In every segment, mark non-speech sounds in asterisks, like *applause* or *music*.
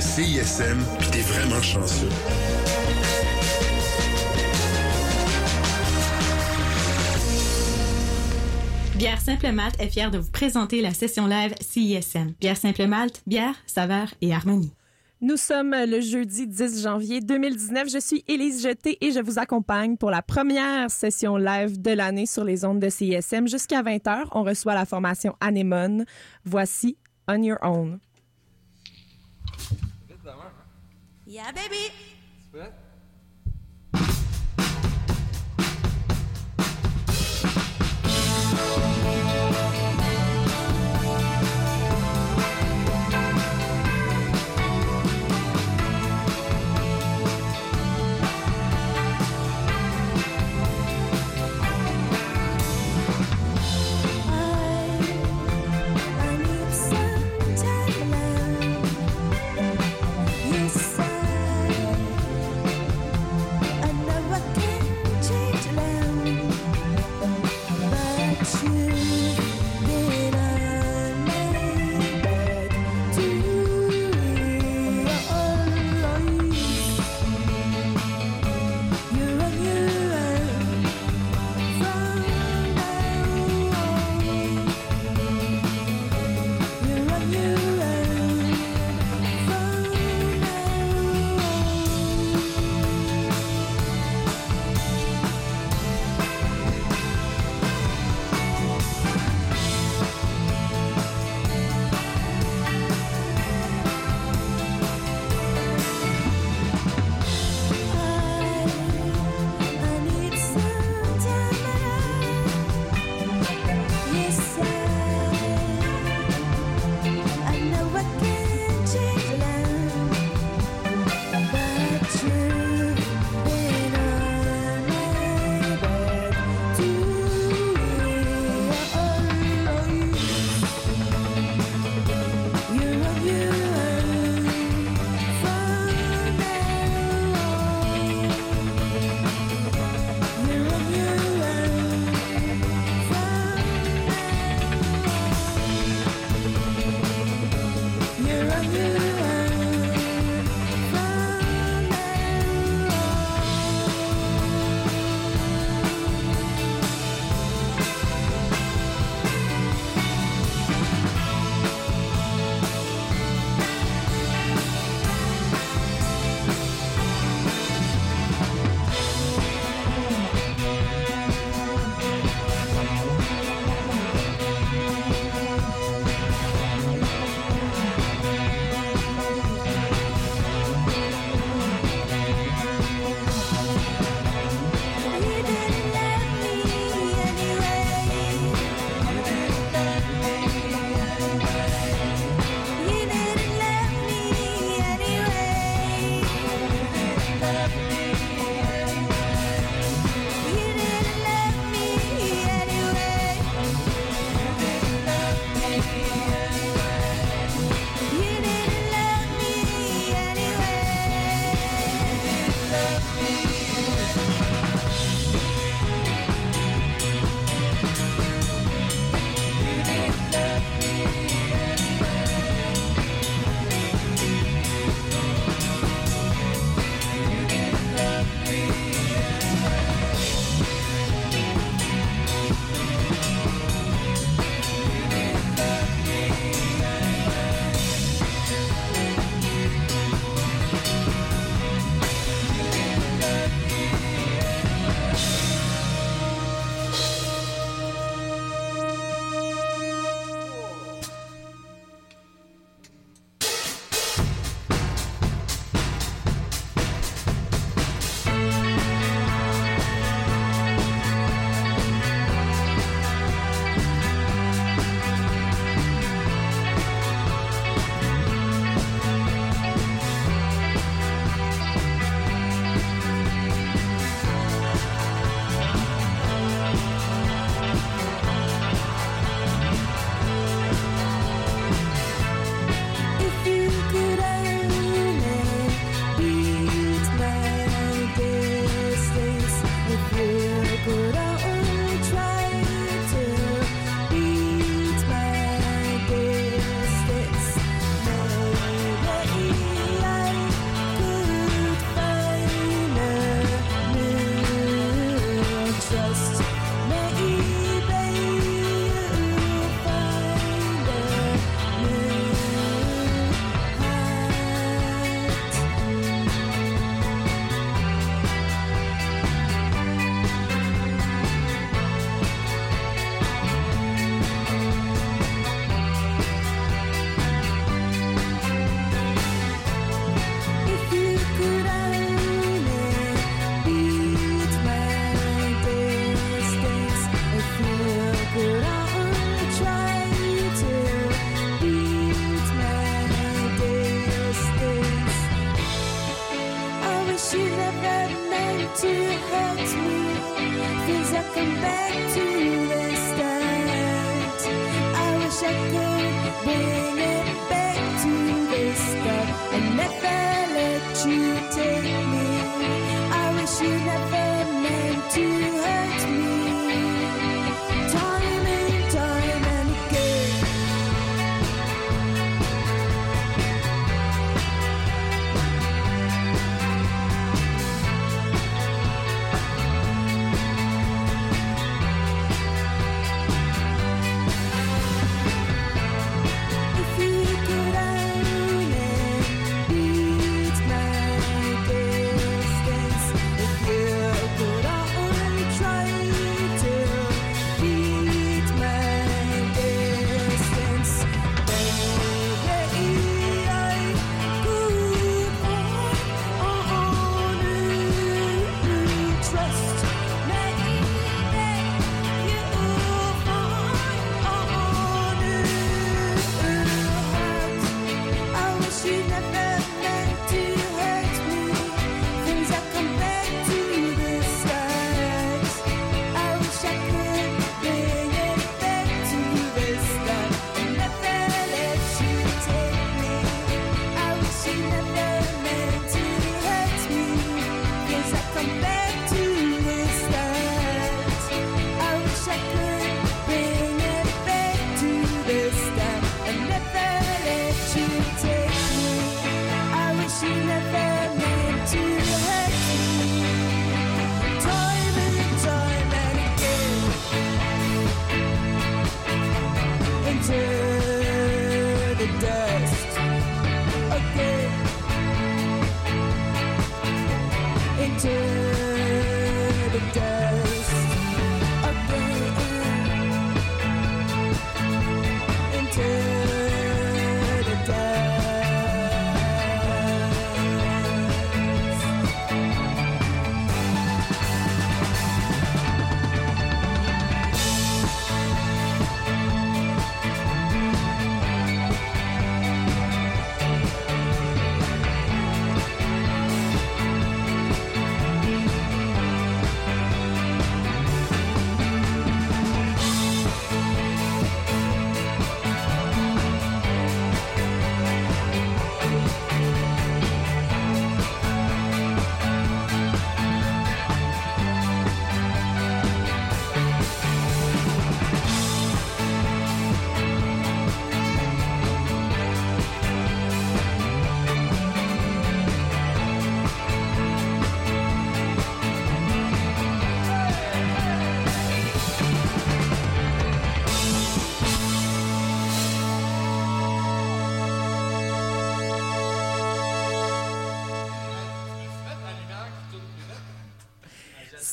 CISM, puis t'es vraiment chanceux. Bière Simple Malte est fière de vous présenter la session live CISM. Bière Simple Malte, bière, saveur et harmonie. Nous sommes le jeudi 10 janvier 2019. Je suis Élise Jeté et je vous accompagne pour la première session live de l'année sur les ondes de CISM. Jusqu'à 20h, on reçoit la formation Anemone. Voici On Your Own. Yeah, baby!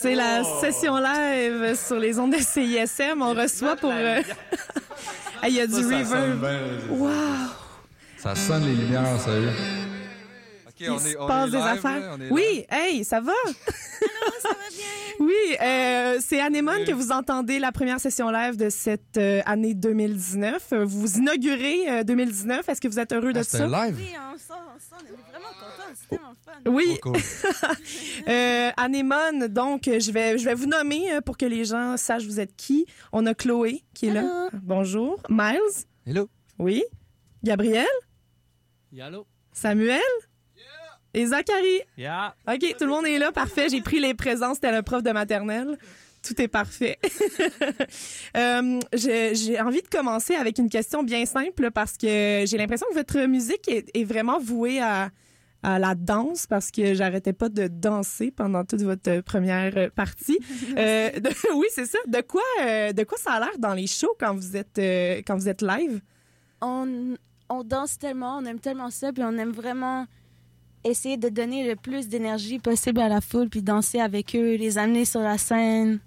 C'est la session live sur les ondes de CISM. On reçoit pour. euh, Ah, *laughs* Il y a du Ça, ça reverb. Wow! Ça sonne les lumières, sérieux. OK, Il on se est, on passe est des affaires. là, Oui, hey, ça va? ça euh, c'est Anémone que vous entendez la première session live de cette euh, année 2019. Euh, Vous inaugurez euh, 2019. Est-ce que vous êtes heureux de Ah, ça? C'était live? Oui, on sort, on sort, on est vraiment contents, c'est tellement fun. Oui, Oh, cool. *laughs* euh, Anémone, donc je vais, je vais vous nommer pour que les gens sachent vous êtes qui. On a Chloé qui est là. Bonjour. Miles? Hello. Oui. Gabriel? Yallo. Samuel? Et Zachary? Yeah. OK, tout le monde est là. Parfait. J'ai pris les présences. C'était le prof de maternelle. Tout est parfait. *laughs* Euh, j'ai envie de commencer avec une question bien simple parce que j'ai l'impression que votre musique est, est vraiment vouée à, à la danse parce que j'arrêtais pas de danser pendant toute votre première partie. *laughs* Euh, de- *laughs* oui, c'est ça. De quoi, euh, de quoi ça a l'air dans les shows quand vous êtes, euh, quand vous êtes live? On, on danse tellement, on aime tellement ça, puis on aime vraiment essayer de donner le plus d'énergie possible à la foule, puis danser avec eux, les amener sur la scène.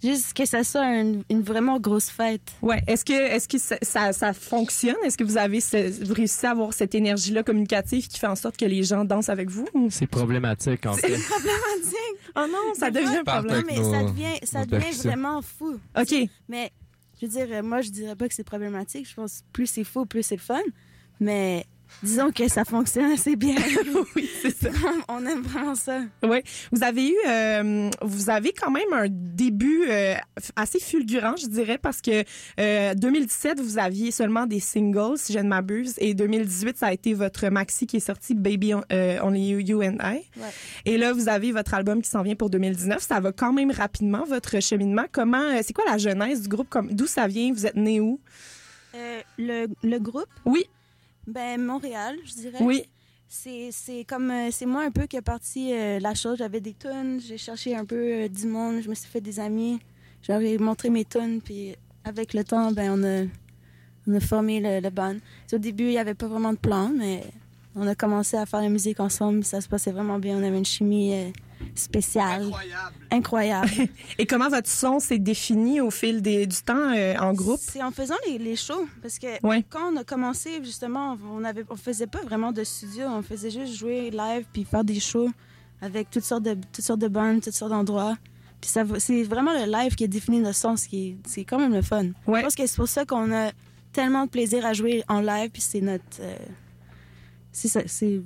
Juste que ça soit une, une vraiment grosse fête. Ouais. Est-ce que, est-ce que ça, ça, ça fonctionne? Est-ce que vous avez, ce- vous réussissez à avoir cette énergie-là communicative qui fait en sorte que les gens dansent avec vous? C'est problématique, en fait. *laughs* Oh non, ça devient un problème. mais ça devient, ça devient vraiment fou. OK. Mais je veux dire, moi, je dirais pas que c'est problématique. Je pense que plus c'est fou, plus c'est le fun. Mais disons que ça fonctionne assez bien. *laughs* oui, c'est ça. *laughs* on aime vraiment ça. Oui, vous avez eu, euh, vous avez quand même un début euh, assez fulgurant, je dirais, parce que euh, 2017 vous aviez seulement des singles, si je ne m'abuse, et 2018 ça a été votre maxi qui est sorti, Baby On- euh, Only You, You and I. Ouais. Et là vous avez votre album qui s'en vient pour 2019. Ça va quand même rapidement votre cheminement. Comment, euh, c'est quoi la genèse du groupe? D'où ça vient? Vous êtes né où? Euh, le, le groupe, Oui, ben Montréal, je dirais. oui, C'est comme euh, c'est moi un peu qui a parti euh, la chose. J'avais des tunes, j'ai cherché un peu euh, du monde, je me suis fait des amis, j'avais montré mes tunes, puis avec le temps, ben on a on a formé le, le band. Au début, il n'y avait pas vraiment de plan, mais on a commencé à faire la musique ensemble. Ça se passait vraiment bien. On avait une chimie euh, spéciale, incroyable. *laughs* Et comment votre son s'est défini au fil des- du temps euh, en groupe? C'est en faisant les, les shows, parce que Ouais. quand on a commencé, justement, on avait, on faisait pas vraiment de studio, on faisait juste jouer live puis faire des shows avec toutes sortes de, toutes sortes de bandes, toutes sortes d'endroits. Puis ça, c'est vraiment le live qui a défini notre sens, qui est- c'est quand même le fun. Ouais. Je pense que c'est pour ça qu'on a tellement de plaisir à jouer en live, puis c'est notre, euh, c'est ça, c'est,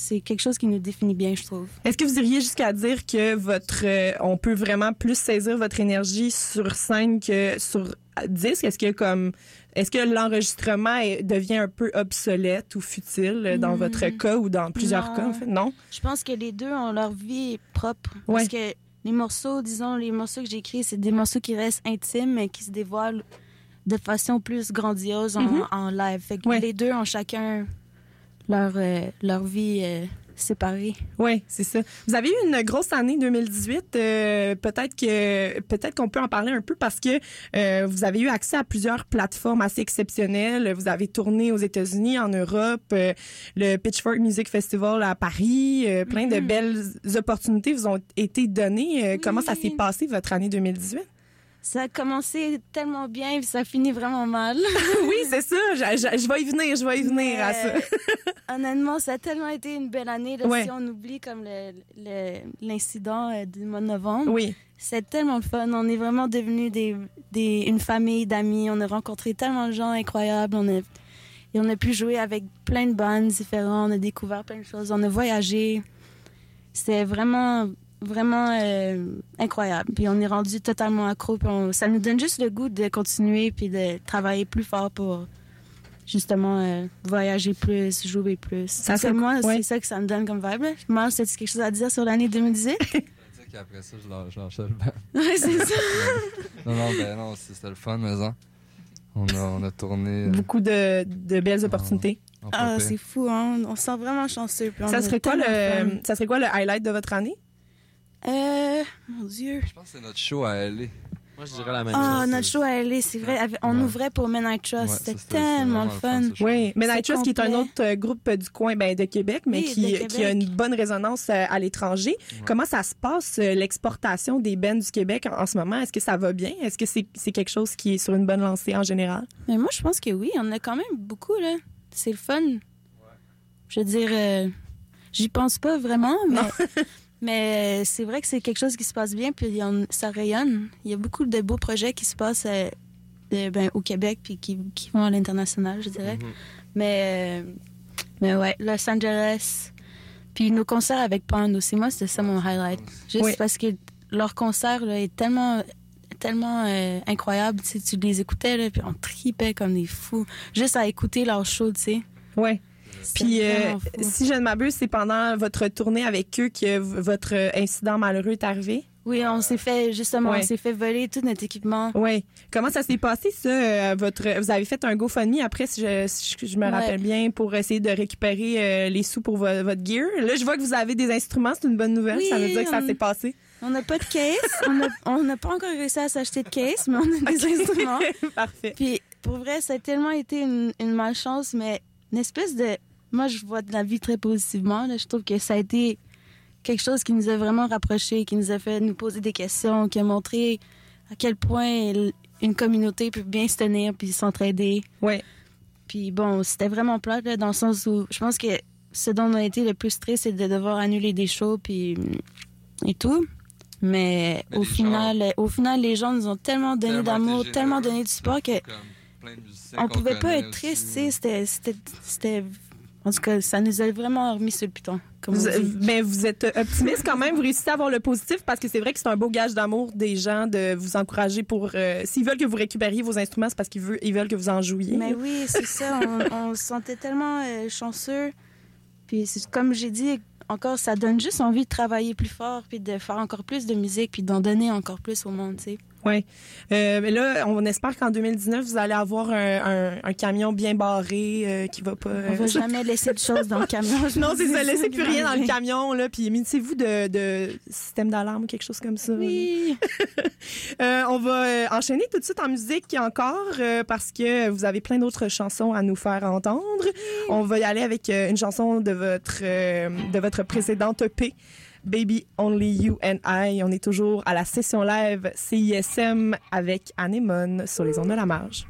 c'est quelque chose qui nous définit bien, je trouve. Est-ce que vous iriez jusqu'à dire que votre, euh, on peut vraiment plus saisir votre énergie sur scène que sur disque? Est-ce que comme, est-ce que l'enregistrement devient un peu obsolète ou futile euh, dans Hmm. votre cas ou dans plusieurs Non. cas en fait? Non? Je pense que les deux ont leur vie propre. Ouais. Parce que les morceaux, disons, les morceaux que j'écris, c'est des morceaux qui restent intimes, mais qui se dévoilent de façon plus grandiose en, Mhm. en live. Fait que Ouais. les deux ont chacun leur, euh, leur vie euh, séparée. Oui, c'est ça. Vous avez eu une grosse année 2018. euh, peut-être que peut-être qu'on peut en parler un peu parce que euh, vous avez eu accès à plusieurs plateformes assez exceptionnelles. Vous avez tourné aux États-Unis, en Europe, euh, le Pitchfork Music Festival à Paris. euh, plein de Mhm. belles opportunités vous ont été données. Euh, Comment ça s'est passé votre année 2018 Ça a commencé tellement bien, puis ça finit vraiment mal. *laughs* Oui, c'est ça. Je, je- je vais y venir. Je vais y venir à ça. *laughs* Honnêtement, ça a tellement été une belle année. là, Ouais. Si on oublie comme l'incident euh, du mois de novembre, Oui. C'est tellement le fun. On est vraiment devenus des, des, une famille d'amis. On a rencontré tellement de gens incroyables. On a, et on a pu jouer avec plein de bandes différentes. On a découvert plein de choses. On a voyagé. C'était vraiment, vraiment euh, incroyable. Puis on est rendu totalement accro. Puis on- ça nous donne juste le goût de continuer puis de travailler plus fort pour justement euh, voyager plus, jouer plus. Ça Parce que fait- moi, ouais. c'est ça que ça me donne comme vibe. Moi, c'est quelque chose à dire sur l'année 2018? Je veux dire qu'après ça, je lâche, le banc. *laughs* ouais, c'est ça. *laughs* Non, non, ben non, c'est- c'était le fun, mais hein. On a, on a tourné. euh, Beaucoup de, de belles opportunités. en Ah, c'est fou, hein? On se sent vraiment chanceux. puis on Ça serait quoi le ça serait quoi le highlight de votre année? Euh, mon Dieu. Je pense que c'est notre show à LA. Moi, je dirais la même Ah, chose. notre show à LA, c'est vrai. On Ouais. ouvrait pour Men I Trust. C'était tellement le fun. Oui, C'est Night Trust, qui est un autre euh, groupe euh, du coin ben, de Québec, mais Oui, qui, de qui a une bonne résonance euh, à l'étranger. Comment ça se passe, euh, l'exportation des bands du Québec en, en ce moment? Est-ce que ça va bien? Est-ce que c'est c'est quelque chose qui est sur une bonne lancée en général? Mais moi, je pense que oui. On a quand même beaucoup, là. C'est le fun. Je veux dire, euh, j'y pense pas vraiment, mais, *laughs* mais c'est vrai que c'est quelque chose qui se passe bien, puis on- ça rayonne. Il y a beaucoup de beaux projets qui se passent euh, de- ben, au Québec, puis qui, qui vont à l'international, je dirais. Mhm. Mais, euh, mais ouais, Los Angeles. Puis nos concerts avec Pond aussi, moi, c'était ça mon highlight. Juste Oui. parce que leur concert là, est tellement, tellement euh, incroyable. Tu, sais, tu les écoutais, là, puis on tripait comme des fous. Juste à écouter leur show, tu sais. Oui. Puis, euh, si je ne m'abuse, c'est pendant votre tournée avec eux que votre euh, incident malheureux est arrivé? Oui, on s'est fait, justement, Ouais. on s'est fait voler tout notre équipement. Oui. Comment ça s'est passé, ça? euh, votre, vous avez fait un GoFundMe après, si je, si je me Ouais. rappelle bien, pour essayer de récupérer euh, les sous pour vo- votre gear? Là, je vois que vous avez des instruments, c'est une bonne nouvelle. ça veut Oui, dire que ça on- s'est passé. On n'a pas de case. *laughs* on n'a pas encore réussi à s'acheter de case, mais on a des instruments. *laughs* Parfait. Puis pour vrai, ça a tellement été une, une malchance, mais une espèce de. Moi, je vois de la vie très positivement. là. Je trouve que ça a été quelque chose qui nous a vraiment rapprochés, qui nous a fait nous poser des questions, qui a montré à quel point une communauté peut bien se tenir puis s'entraider. Ouais. Puis bon, c'était vraiment plate là, dans le sens où je pense que ce dont on a été le plus triste, c'est de devoir annuler des shows puis et tout. Mais, Mais au final, euh, au final, les gens nous ont tellement donné d'amour, tellement donné du support que Comme plein de musiciens on pouvait pas être triste, tu sais. C'était, c'était, c'était En tout cas, ça nous a vraiment remis sur le piton. Comme Vous, mais vous êtes optimiste quand même, vous réussissez à avoir le positif parce que c'est vrai que c'est un beau gage d'amour des gens de vous encourager pour. euh, S'ils veulent que vous récupériez vos instruments, c'est parce qu'ils veulent, ils veulent que vous en jouiez. Mais oui, c'est ça. On, on se sentait tellement euh, chanceux. Puis, c'est- comme j'ai dit, encore, ça donne juste envie de travailler plus fort, puis de faire encore plus de musique, puis d'en donner encore plus au monde, tu sais. Oui. Euh, mais là, on espère qu'en 2019, vous allez avoir un, un- un camion bien barré euh, qui va pas. On va jamais laisser de choses dans le camion. *laughs* Non, c'est ça. Laissez plus rien dans le camion, là. Puis munissez-vous de, de système d'alarme ou quelque chose comme ça. Oui. *laughs* Euh, on va euh, enchaîner tout de suite en musique encore euh, parce que vous avez plein d'autres chansons à nous faire entendre. On va y aller avec euh, une chanson de votre, euh, de votre précédente EP. Baby Only You and I. On est toujours à la session live CISM avec Anémone sur les ondes de la marge.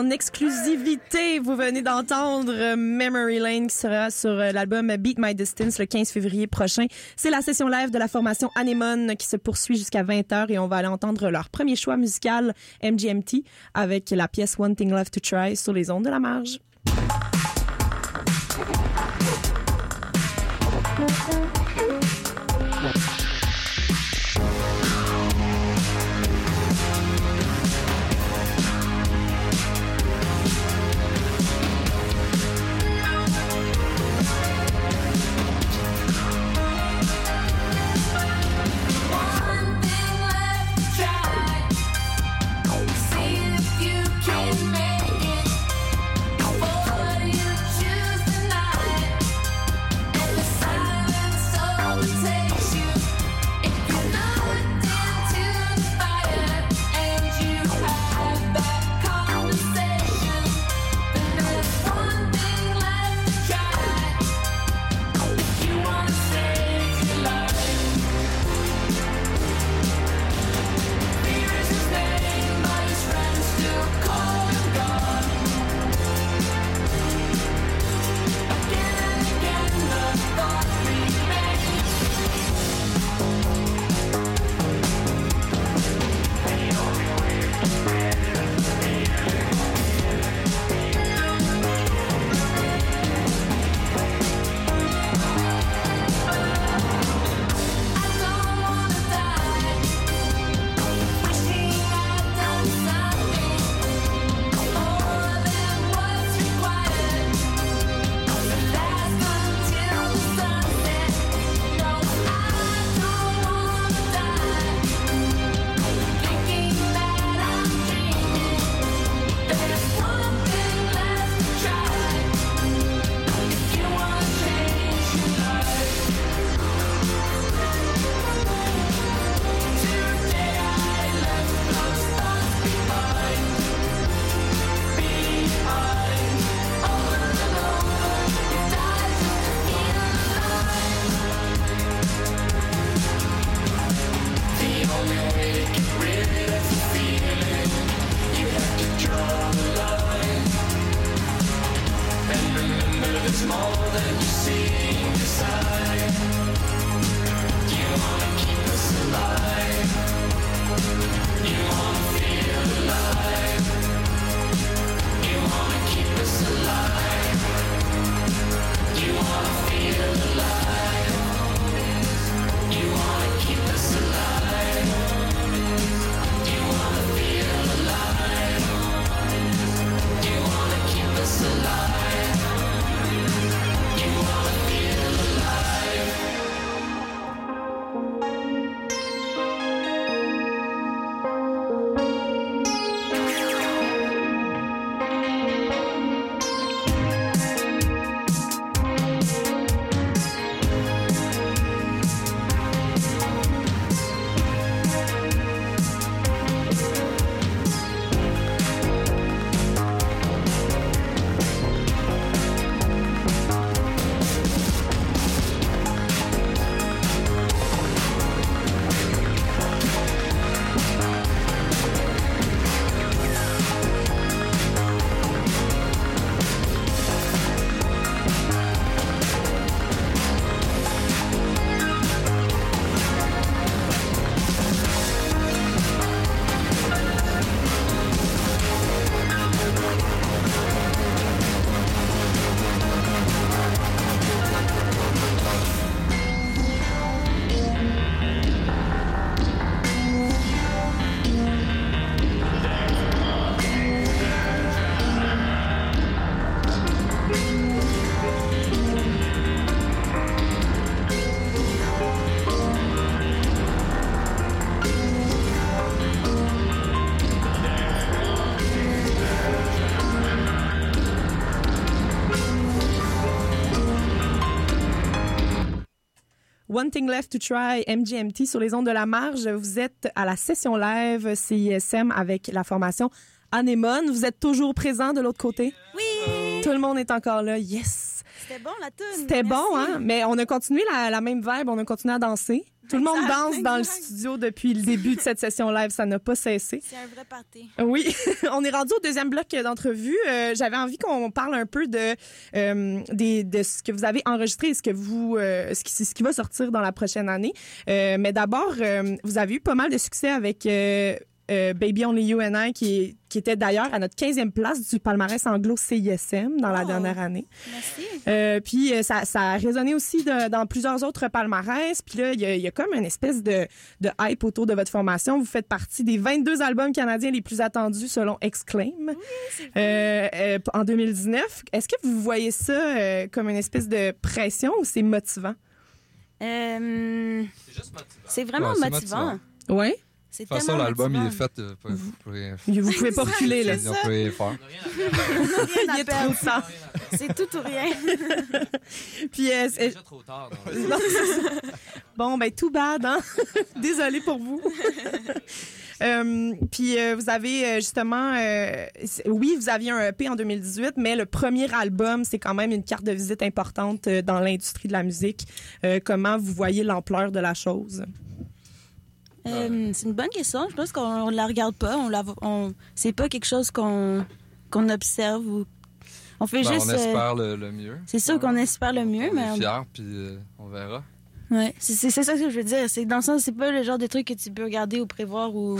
En exclusivité, vous venez d'entendre euh, Memory Lane qui sera sur euh, l'album Beat My Distance le 15 février prochain. C'est la session live de la formation Anemone qui se poursuit jusqu'à 20h et on va aller entendre leur premier choix musical MGMT avec la pièce One Thing Left to Try sur les ondes de la marge. One Thing Left to Try, MGMT sur les ondes de la marge. Vous êtes à la session live CISM avec la formation Anémone. Vous êtes toujours présent de l'autre côté? Oui! Tout le monde est encore là. Yes! C'était bon la tune. C'était bon, hein? Mais on a continué la, la même vibe, on a continué à danser. Tout le monde danse dans le studio depuis le début de cette session live. Ça n'a pas cessé. C'est un vrai party. Oui, *laughs* on est rendu au deuxième bloc d'entrevue. Euh, J'avais envie qu'on parle un peu de, euh, des, de ce que vous avez enregistré et ce que vous, euh, ce, qui, ce qui va sortir dans la prochaine année. Mais d'abord, vous avez eu pas mal de succès avec euh, Baby Only You and I, qui, est- qui était d'ailleurs à notre 15e place du palmarès anglo CISM dans la Oh. dernière année. Merci. Euh, puis euh, ça, ça a résonné aussi de- dans plusieurs autres palmarès. Puis là, il y, a- y a comme une espèce de, de hype autour de votre formation. Vous faites partie des 22 albums canadiens les plus attendus selon Exclaim euh, euh, en 2019. Est-ce que vous voyez ça euh, comme une espèce de pression ou c'est motivant? Euh, C'est juste motivant. c'est vraiment Ouais, motivant. motivant. Oui. De toute façon, l'album, il est fait. euh, vous pourrez- Vous pouvez pas *laughs* reculer, là. Faire. On n'a rien à faire. *laughs* Rien Il a trop perdre. de temps. C'est tout ou rien. *laughs* Puis, euh, C'est déjà trop tard. Non, bon, ben, tout bad, hein? Désolée pour vous. Euh, puis euh, vous avez justement, euh, oui, vous aviez un EP en 2018, mais le premier album, c'est quand même une carte de visite importante dans l'industrie de la musique. Euh, comment vous voyez l'ampleur de la chose? Euh, c'est une bonne question. Je pense qu'on la regarde pas. On la, on, c'est pas quelque chose qu'on qu'on observe ou on fait Ben, juste. on euh, espère le, le mieux. c'est sûr qu'on espère le mieux, on mais est on- fiers, puis euh, on verra. ouais, c'est, ça que je veux dire. C'est dans le sens, c'est pas le genre de truc que tu peux regarder ou prévoir ou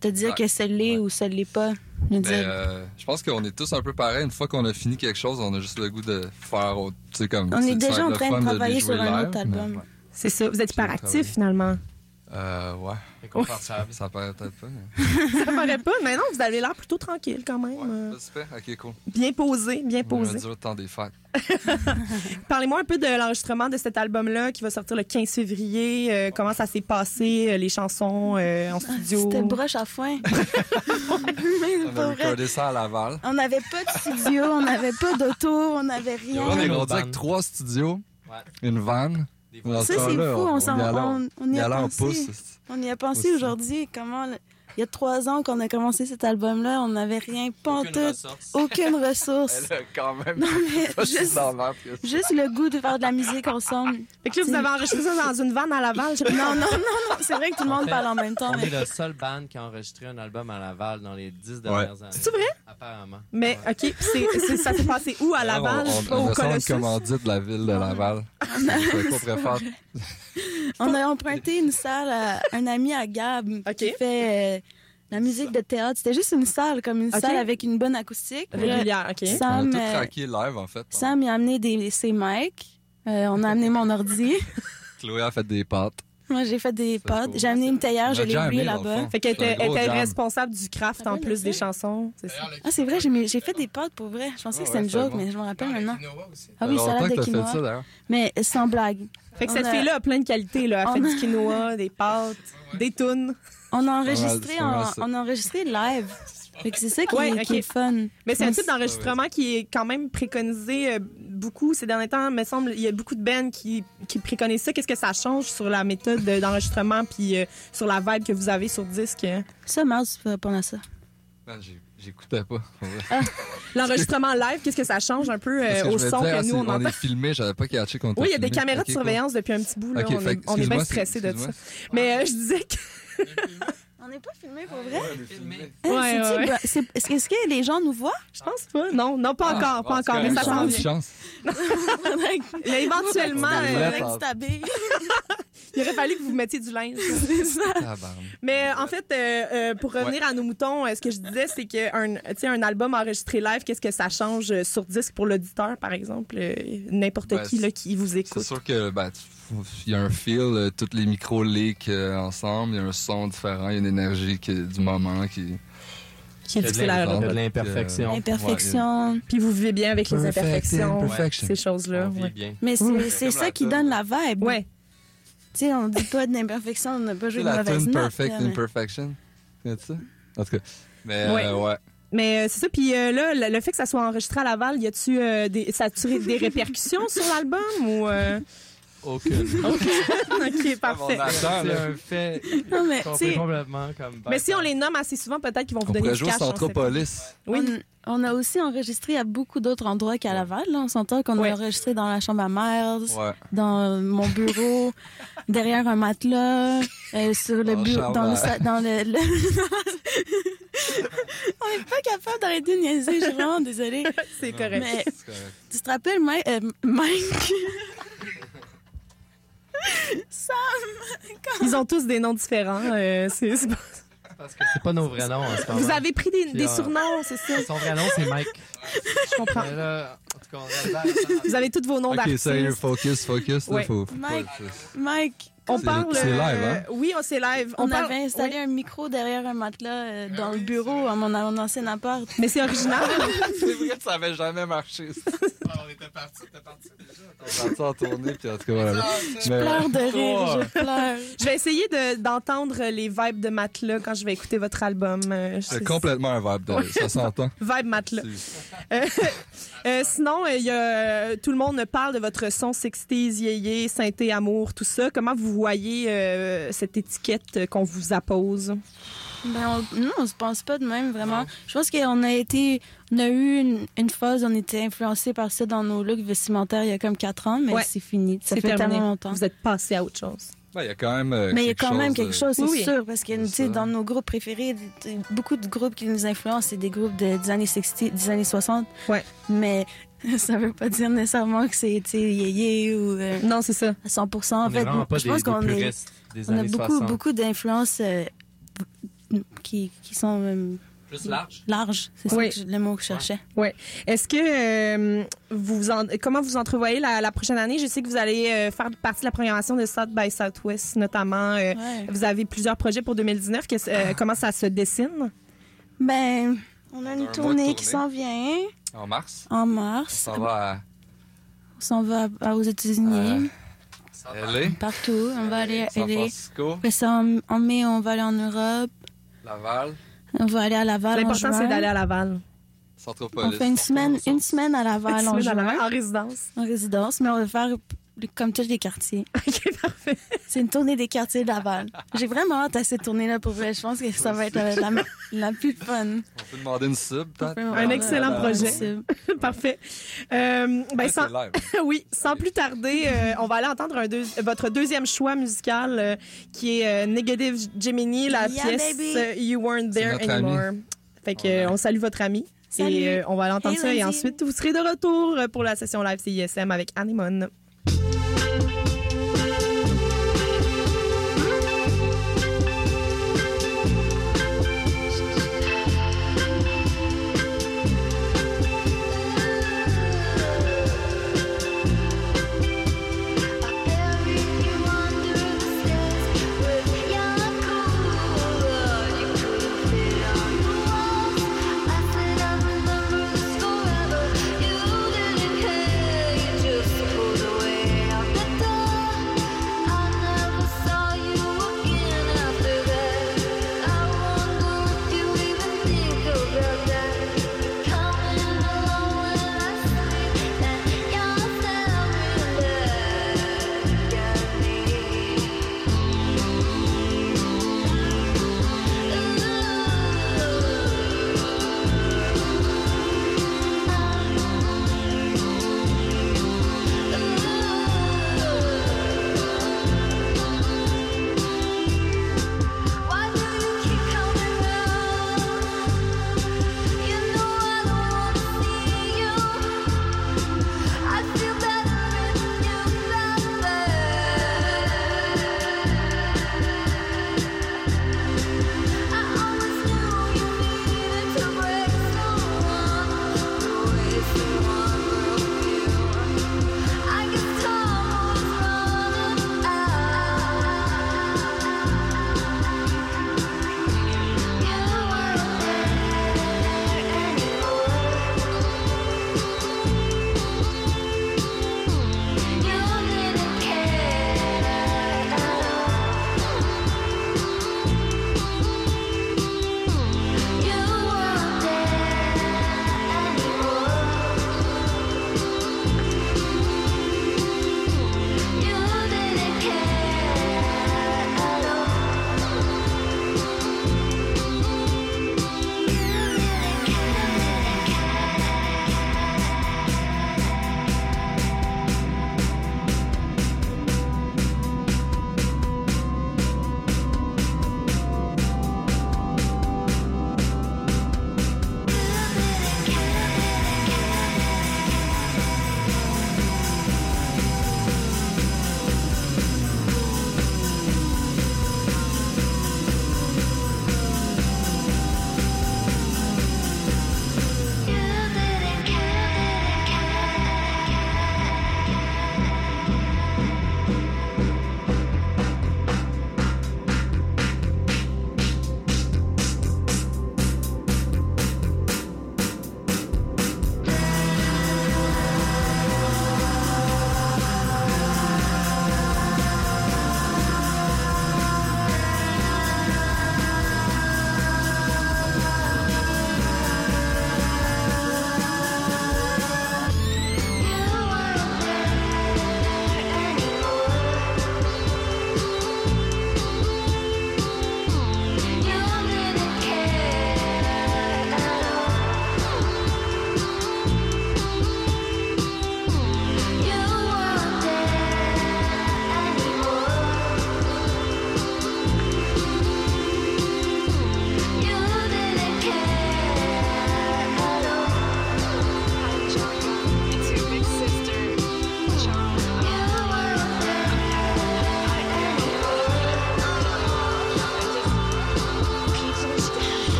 te dire Ouais. que ça l'est Ouais. ou ça l'est pas. Je veux Mais dire, euh, je pense qu'on est tous un peu pareils. Une fois qu'on a fini quelque chose, on a juste le goût de faire autre. Comme, On est déjà en train de travailler sur un live, autre album. mais ouais. C'est ça, vous êtes C'est hyper le actif travail. finalement. Euh, ouais. Inconfortable. Ça paraît peut-être pas. Mais... *laughs* Ça paraît pas, mais non, vous avez l'air plutôt tranquille quand même. Ouais, euh. Ok, cool. bien posé, bien On va posé. le temps des fêtes. *laughs* Parlez-moi un peu de l'enregistrement de cet album-là qui va sortir le 15 février. Euh, comment ça s'est passé, euh, les chansons euh, en studio? C'était broche à foin. *laughs* On a recordé ça à Laval. on n'avait pas de studio, on n'avait pas d'auto, on n'avait rien. On est une rendu avec vanne. trois studios, Ouais. une van. Ça, ce c'est fou, on, on, y a pensé. On y a pensé aujourd'hui. Comment, le- il y a trois ans qu'on a commencé cet album-là, on n'avait rien, pas en Aucune ressource. aucune ressource. *laughs* Elle a quand même Non, mais juste, dans l'art que ça. juste le goût de faire de la musique ensemble. Fait que là, vous avez enregistré ça dans une vanne à Laval. je- Non, non, non, non, c'est vrai que tout le monde fait, parle en même temps. On Mais... est le seul band qui a enregistré un album à Laval dans les dix dernières années. C'est vrai? Apparemment. Mais, OK, puis c'est, c'est- ça s'est passé où à Laval? On, pas on, on au Colossus? commandite de la ville de Laval. On. On a emprunté une salle à un ami à Gab qui fait euh, la musique de théâtre. C'était juste une salle, comme une salle avec une bonne acoustique. Régulière, OK. On a Sam, tout euh, live, en fait. Sam il a amené des, ses mics. Euh, on a amené mon ordi. *laughs* Chloé a fait des pâtes. Moi, j'ai fait des cool. J'ai amené une théière, je a l'ai déjà oublié aimé, dans le là-bas. Fait qu'elle était, responsable du craft Ah en ouais, plus des chansons. C'est ça. Ah, c'est vrai, j'ai fait des potes pour vrai. Je pensais Ah que c'était ouais, une joke, bon. mais je me rappelle maintenant. Ah oui, salade de quinoa. ça, d'ailleurs. Mais sans blague. Fait que On cette a- fille-là a plein de qualités. Là. Elle fait a- du quinoa, des pâtes, des tunes. On a enregistré, en- on a enregistré live. Fait que c'est ça qui, Ouais, est- qui ok. est fun. Mais c'est un type d'enregistrement qui est quand même préconisé euh, beaucoup ces derniers temps. me semble, il y a beaucoup de bands qui, qui préconisent ça. Qu'est-ce que ça change sur la méthode de- d'enregistrement puis euh, sur la vibe que vous avez sur disque? Ça, Mars, tu peux répondre à ça. J'ai- J'écoutais pas. vrai. L'enregistrement live, qu'est-ce que ça change un peu euh, au son ah, que nous, on on entend? est filmé, j'avais pas catché qu'on Oui, il y a des filmé. caméras de cool. surveillance depuis un petit bout. Là. On, fait est, on est bien stressé de ça. Mais euh, je disais que... On n'est pas filmé pour vrai? Filmé. Ouais? C'est- Est-ce que les gens nous voient? Je pense pas. Non, non, pas Ah, encore, pas bon, encore. c'est Mais ça s'en vient. *laughs* Mais éventuellement, euh, *laughs* il aurait fallu que vous mettiez du linge. *laughs* C'est ça. Mais euh, en fait, euh, euh, pour revenir à nos moutons, euh, ce que je disais, c'est qu'un un album enregistré live, qu'est-ce que ça change sur disque pour l'auditeur, par exemple? Euh, N'importe Ben, qui là, qui vous C'est écoute? sûr que ben, tu- il y a un feel, euh, tous les micros leak euh, ensemble, il y a un son différent, il y a une énergie qui, du moment qui. Qui Il y a de l'imperfection. Imperfection. Puis vous vivez bien avec les Perfect imperfections, imperfection. ces choses-là. Ouais. bien. Mais c'est c'est ça qui donne la vibe. ouais. Tu sais, on dit pas d'imperfection, on n'a pas joué de la mauvaise note. Perfect là, mais- Imperfection. Tu ça? En tout cas. Mais Ouais. euh, ouais. Mais euh, c'est ça. Puis euh, là, le, le fait que ça soit enregistré à Laval, y a-tu euh, des, ça a-tu des répercussions sur l'album ou euh, Aucune. *laughs* OK, parfait. On C'est un fait Non, mais complètement comme. Mais si on les nomme assez souvent, peut-être qu'ils vont vous On donner du cash. on. Centropolis. Oui. on, on a aussi enregistré à beaucoup d'autres endroits qu'à Laval. Là. On s'entend qu'on Ouais. a enregistré dans la chambre à mère, Ouais. dans mon bureau, *laughs* derrière un matelas, euh, sur le Dans bureau, dans le, dans le, le- *laughs* On n'est pas capable d'arrêter de niaiser. Je suis vraiment désolée. C'est correct. Mais C'est correct. tu te rappelles, Mike? euh, Mike? Sam! Ils ont tous des noms différents. euh, c'est- pas- Parce que c'est pas nos vrais noms en ce moment. Vous avez pris des, des euh, surnoms, c'est ça? Son vrai nom, c'est Mike. Je comprends. Là, en tout cas, on a Vous avez tous vos noms Ok, d'artistes. sérieux, focus, focus. là, Ouais. faut, faut Mike. pas- Mike! On parle. c'est euh, live, hein? Oui, on c'est live. On, parle- avait installé oui. un micro derrière un matelas euh, dans le bureau à mon, mon ancien appart. Mais c'est original. *laughs* C'est vrai que ça avait jamais marché. on était parti, on était parti déjà. On était parti en tournée, puis en tout cas, voilà. Je pleure de rire, je pleure. je vais essayer de- d'entendre les vibes de matelas quand je vais écouter votre album. euh, C'est complètement un vibe, de, ça s'entend. *laughs* Vibe matelas. Euh, euh, sinon, euh, il y a, tout le monde parle de votre son 60s, yéyé, synthé, amour, tout ça. Comment vous voyez euh, cette étiquette qu'on vous appose? Ben, on, non, on se pense pas de même, vraiment. Je pense qu'on a été. On a eu une, une phase, on était influencé par ça dans nos looks vestimentaires il y a comme quatre ans, mais Ouais. c'est fini. Ça fait terminé. tellement longtemps. Vous êtes passé à autre chose. Ben, il y a quand même. euh, Mais il y a quelque quand même chose, quelque chose, c'est Oui, sûr, parce que tu sais, ça. dans nos groupes préférés, beaucoup de groupes qui nous influencent, c'est des groupes de- des années 60, des années 60. Ouais. Mais *laughs* ça veut pas dire nécessairement que c'est tu sais, yéyé ou euh, Non, c'est ça. à 100 On En est fait, pas je des, pense qu'on est. On a beaucoup, 60. beaucoup d'influences euh, qui, qui sont euh, Plus large? larges. C'est Oui. ça que je- le mot que je cherchais. Est-ce que euh, vous en- comment vous entrevoyez la, la prochaine année? Je sais que vous allez euh, faire partie de la programmation de South by Southwest, notamment. euh, Ouais. Vous avez plusieurs projets pour 2019. Qu'est-ce- euh, comment ça se dessine? Ben, on a On a un une tournée qui s'en vient En mars, en on mars. s'en va On s'en va à- aux États-Unis, à LA, partout. On va aller à San LA. Francisco, Après ça, en, en mai, on va aller en Europe. Laval, On va aller à Laval en L'important, c'est d'aller à Laval. Centropolis. On fait une semaine, une semaine à Laval juin, vas à Laval, en résidence. en résidence, mais on va faire comme tous les quartiers. *laughs* OK, parfait. C'est une tournée des quartiers de Laval. J'ai vraiment hâte à cette tournée-là pour vrai. Je pense que ça va être la, la plus fun. On peut demander une sub, peut-être. Un excellent Euh, projet. *laughs* Parfait. Euh, ben, sans, *laughs* oui, sans plus tarder, euh, on va aller entendre un deux- votre deuxième choix musical euh, qui est euh, Negative Gemini, la Yeah, pièce baby. You Weren't There Anymore. Fait que, euh, on salue votre ami. Salut. Et euh, on va aller entendre Hey, ça. Et ensuite, vous serez de retour pour la session live CISM avec Anemone. Bye.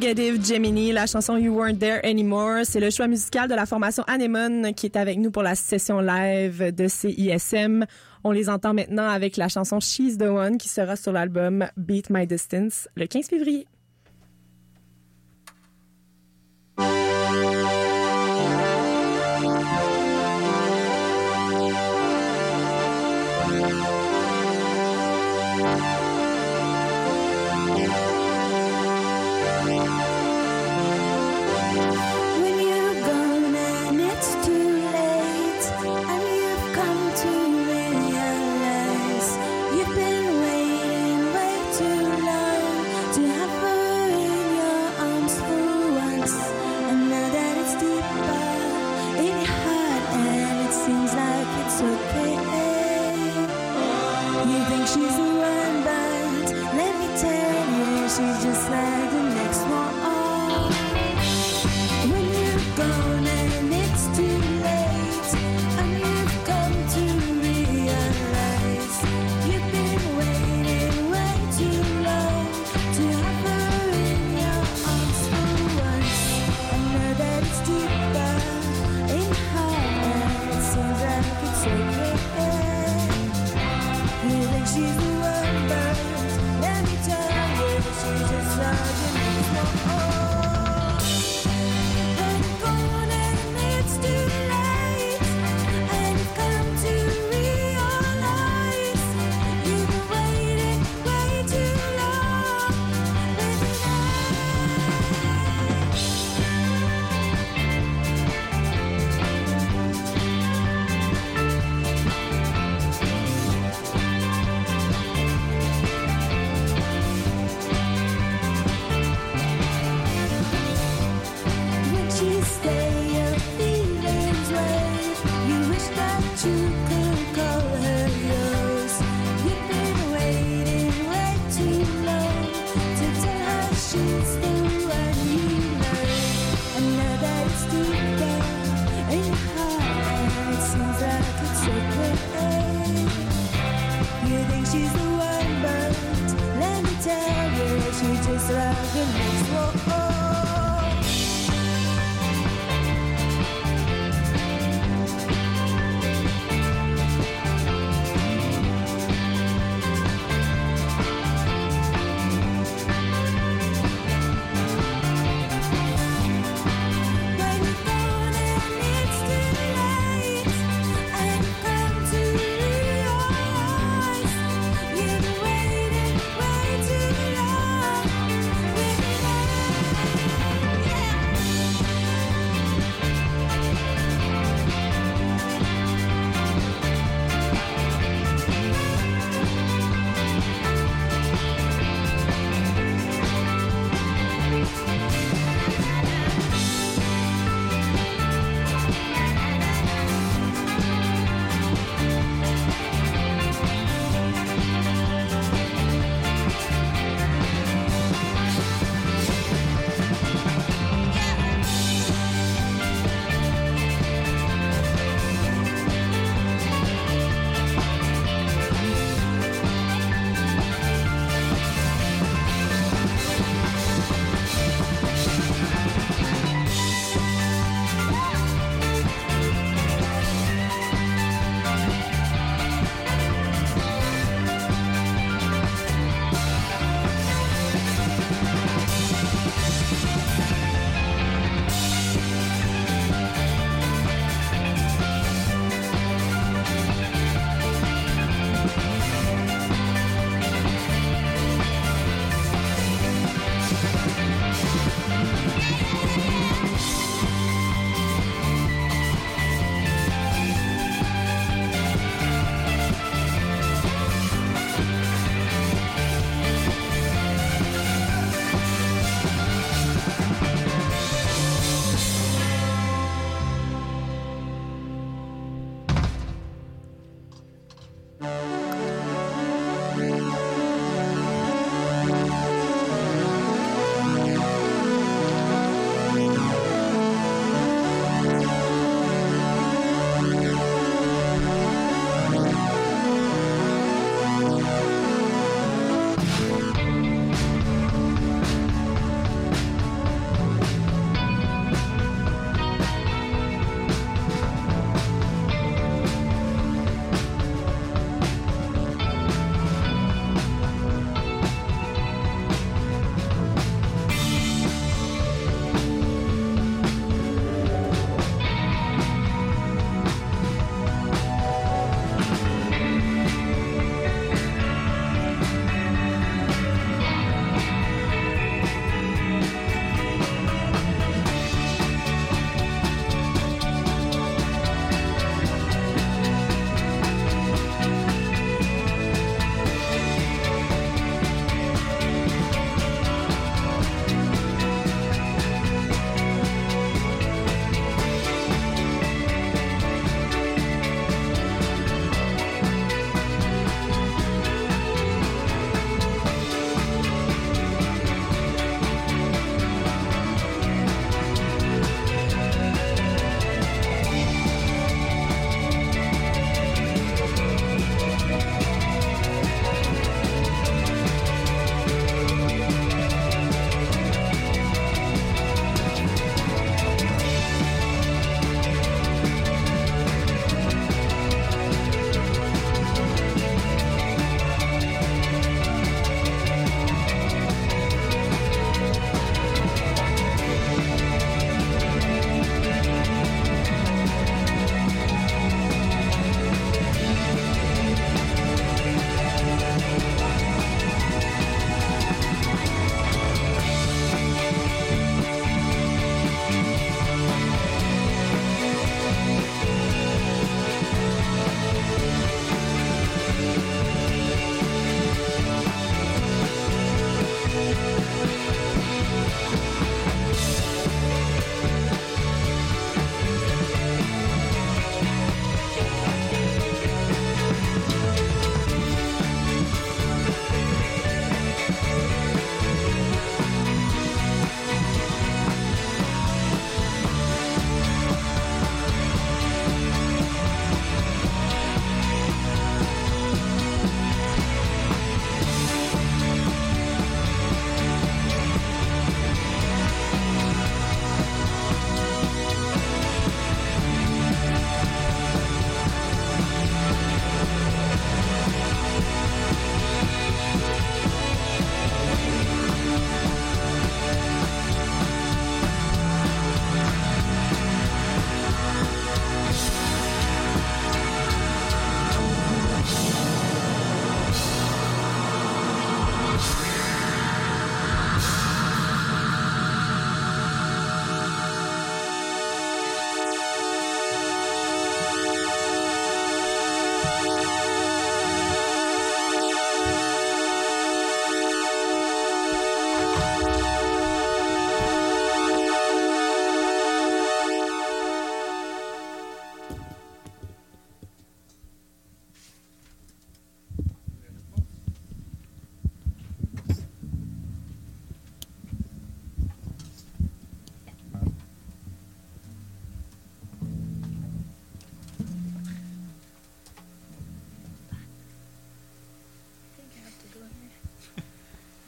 Negative Gemini, la chanson You Weren't There Anymore. C'est le choix musical de la formation Anemone qui est avec nous pour la session live de CISM. On les entend maintenant avec la chanson She's the One qui sera sur l'album Beat My Distance le 15 février.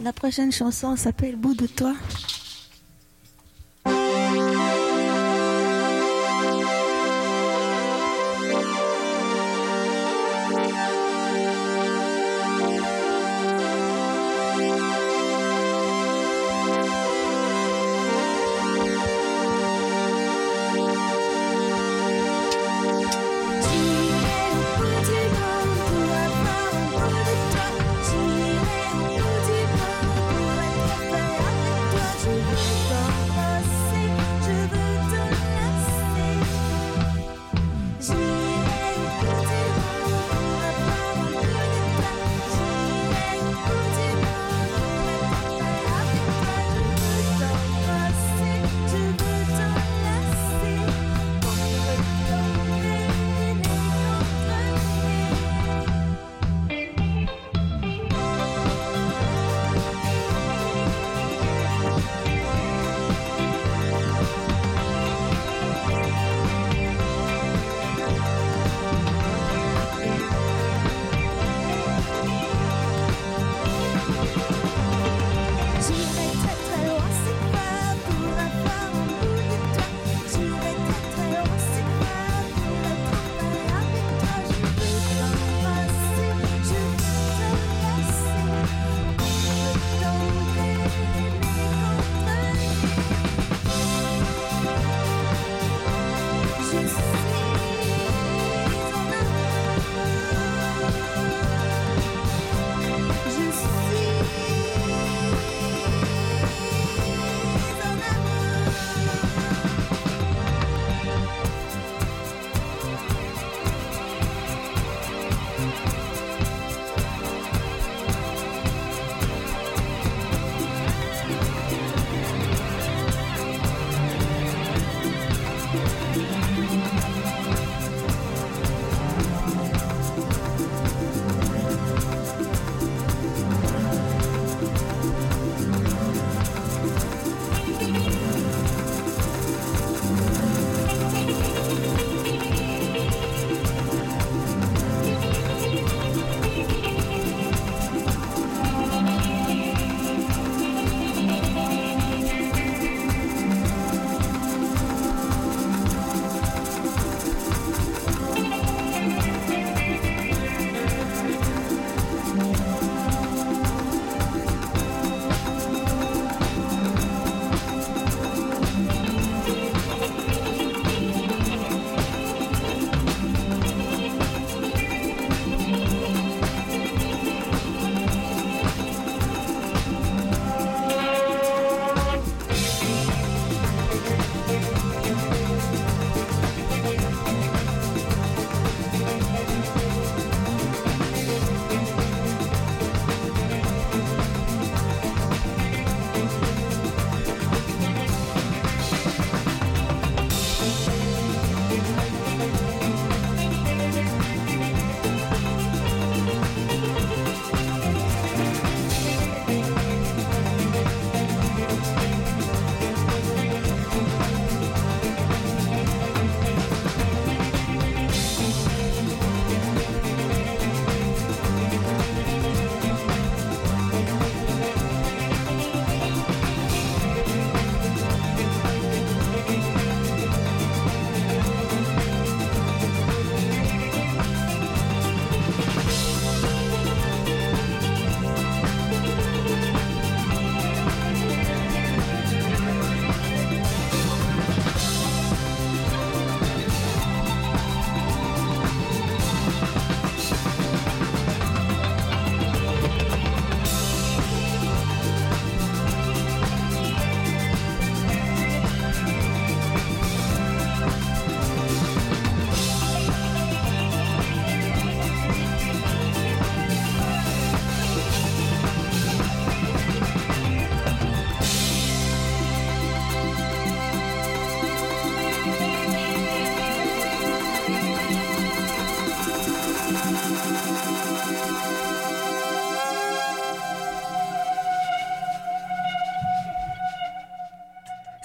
La prochaine chanson s'appelle Bout de toi.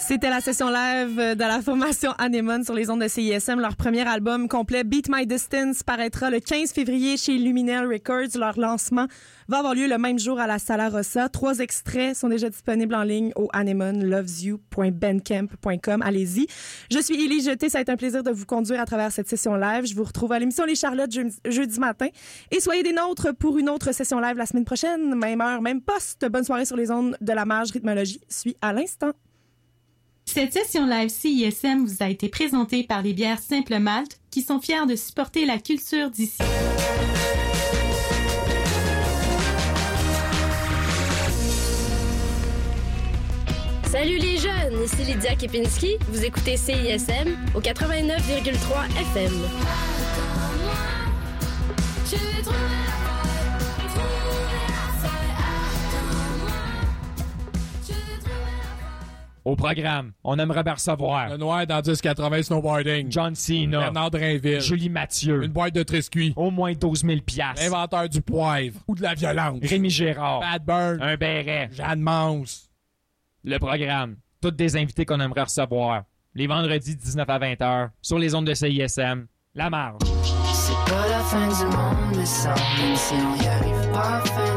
C'était la session live de la formation Anemone sur les ondes de CISM. Leur premier album complet, Beat My Distance, paraîtra le 15 février chez Luminel Records. Leur lancement va avoir lieu le même jour à la Sala Rossa. Trois extraits sont déjà disponibles en ligne au anemonelovesyou.bandcamp.com. Allez-y. Je suis Élie Jeté. Ça a été un plaisir de vous conduire à travers cette session live. Je vous retrouve à l'émission Les Charlottes je- jeudi matin. Et soyez des nôtres pour une autre session live la semaine prochaine. Même heure, même poste. Bonne soirée sur les ondes de la Mage Rythmologie. Suit à l'instant. Cette session live CISM vous a été présentée par les bières Simple Malte qui sont fiers de supporter la culture d'ici. Salut les jeunes, ici Lydia Kepinski. Vous écoutez CISM au 89,3 FM. Au programme, on aimerait bien recevoir Le noir dans 1080 snowboarding. John Cena, Bernard Drainville. Julie Mathieu, Une boîte de triscuits. au moins 12 000 piastres. L'inventeur du poivre. Ou de la violence. Rémi Gérard, Bad Burn. un béret. Jeanne Mance. Le programme, toutes des invités qu'on aimerait recevoir. Les vendredis 19 à 20 h sur les ondes de CISM. La marge. C'est pas la fin du monde, mais ça, même si on y arrive pas à fin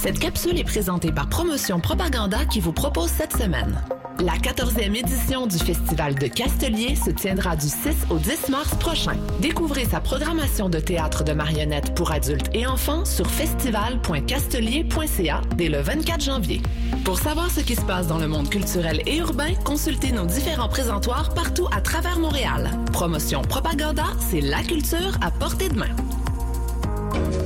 Cette capsule est présentée par Promotion Propaganda qui vous propose cette semaine. La 14e édition du Festival de Castelier se tiendra du 6 au 10 mars prochain. Découvrez sa programmation de théâtre de marionnettes pour adultes et enfants sur festival.castelier.ca dès le 24 janvier. Pour savoir ce qui se passe dans le monde culturel et urbain, consultez nos différents présentoirs partout à travers Montréal. Promotion Propaganda, c'est la culture à portée de main.